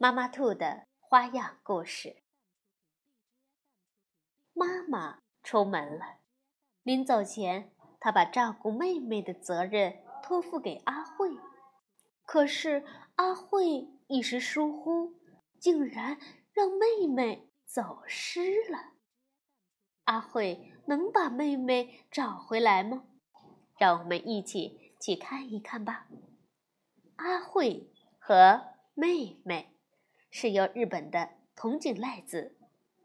妈妈兔的花样故事。妈妈出门了，临走前，她把照顾妹妹的责任托付给阿慧。可是阿慧一时疏忽，竟然让妹妹走失了。阿慧能把妹妹找回来吗？让我们一起去看一看吧。阿慧和妹妹。是由日本的桐井赖子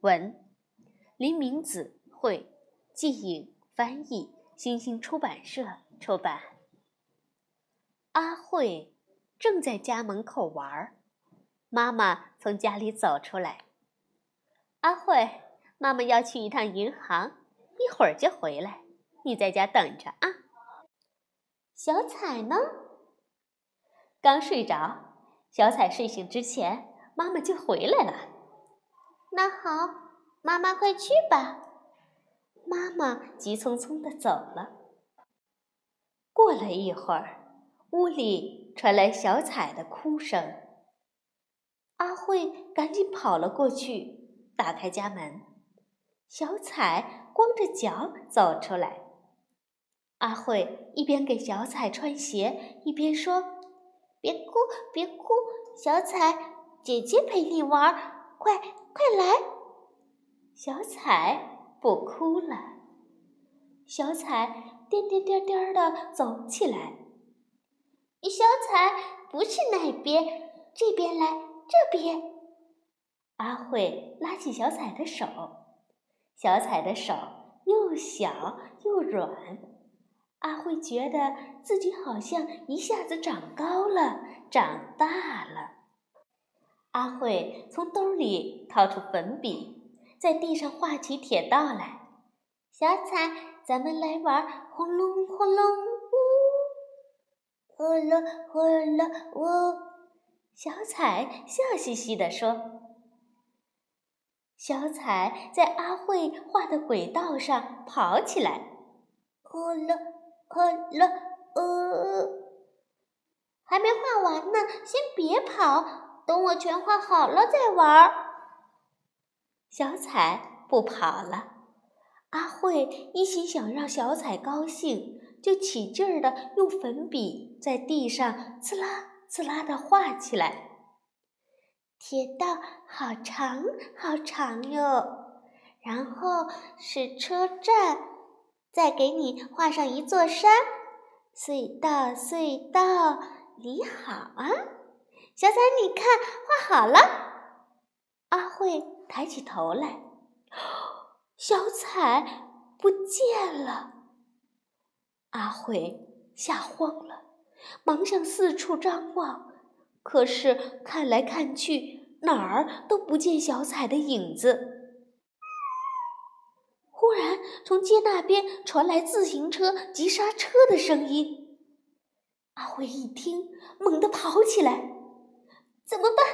文、林明子绘、季颖翻译，新星出版社出版。阿慧正在家门口玩儿，妈妈从家里走出来。阿慧，妈妈要去一趟银行，一会儿就回来，你在家等着啊。小彩呢？刚睡着。小彩睡醒之前。妈妈就回来了。那好，妈妈快去吧。妈妈急匆匆的走了。过了一会儿，屋里传来小彩的哭声。阿慧赶紧跑了过去，打开家门。小彩光着脚走出来。阿慧一边给小彩穿鞋，一边说：“别哭，别哭，小彩。”姐姐陪你玩，快快来！小彩不哭了。小彩颠颠颠颠的走起来。小彩不是那边，这边来，这边。阿慧拉起小彩的手，小彩的手又小又软。阿慧觉得自己好像一下子长高了，长大了。阿慧从兜里掏出粉笔，在地上画起铁道来。小彩，咱们来玩轰隆轰隆呜，呼啦呼啦呜。小彩笑嘻嘻地说：“小彩在阿慧画的轨道上跑起来，呼啦呼啦呜。还没画完呢，先别跑。”等我全画好了再玩儿。小彩不跑了。阿慧一心想让小彩高兴，就起劲儿的用粉笔在地上刺啦刺啦的画起来。铁道好长好长哟。然后是车站，再给你画上一座山。隧道隧道，你好啊。小彩，你看，画好了。阿慧抬起头来，小彩不见了。阿慧吓慌了，忙向四处张望，可是看来看去，哪儿都不见小彩的影子。忽然，从街那边传来自行车急刹车的声音。阿慧一听，猛地跑起来。怎么办？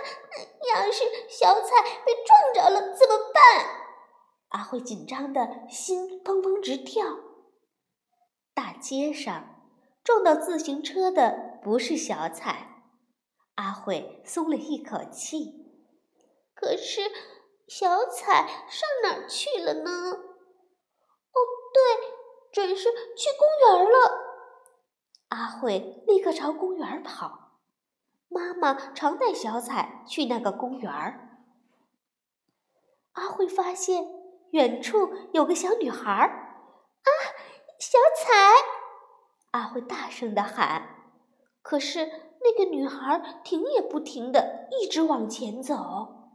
要是小彩被撞着了怎么办？阿慧紧张的心砰砰直跳。大街上撞到自行车的不是小彩，阿慧松了一口气。可是小彩上哪儿去了呢？哦，对，准是去公园了。阿慧立刻朝公园跑。妈妈常带小彩去那个公园儿。阿慧发现远处有个小女孩儿，啊，小彩！阿慧大声的喊。可是那个女孩停也不停的一直往前走。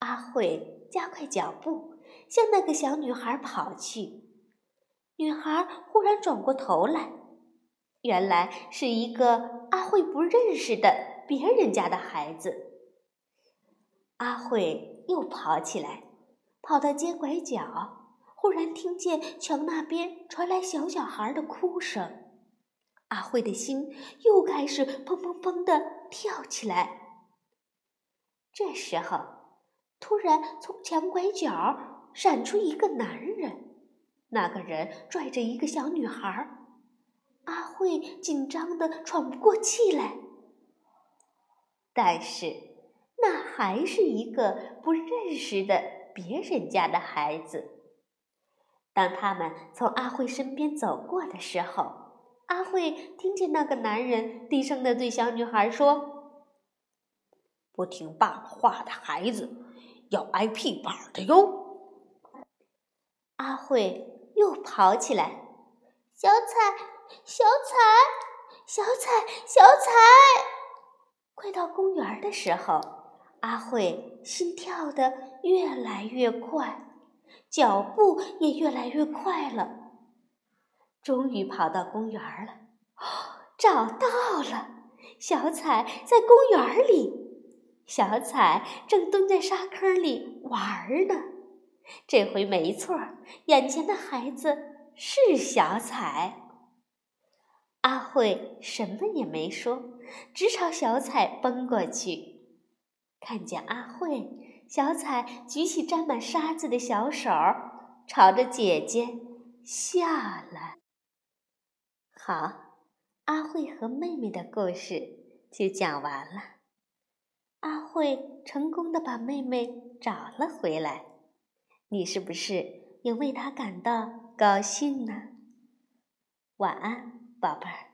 阿慧加快脚步向那个小女孩跑去。女孩忽然转过头来。原来是一个阿慧不认识的别人家的孩子，阿慧又跑起来，跑到街拐角，忽然听见墙那边传来小小孩的哭声。阿慧的心又开始砰砰砰的跳起来。这时候，突然从墙拐角闪出一个男人，那个人拽着一个小女孩。会紧张的喘不过气来。但是，那还是一个不认识的别人家的孩子。当他们从阿慧身边走过的时候，阿慧听见那个男人低声的对小女孩说：“不听爸爸话的孩子，要挨屁板的哟。”阿慧又跑起来：“小彩，小彩，小彩，小彩！”快到公园的时候，阿慧心跳得越来越快，脚步也越来越快了。终于跑到公园了，找到了！小彩在公园里，小彩正蹲在沙坑里玩呢。这回没错，眼前的孩子是小彩。阿慧什么也没说。直朝小彩奔过去，看见阿慧，小彩举起沾满沙子的小手，朝着姐姐笑了。好，阿慧和妹妹的故事就讲完了。阿慧成功的把妹妹找了回来，你是不是也为她感到高兴呢？晚安，宝贝儿。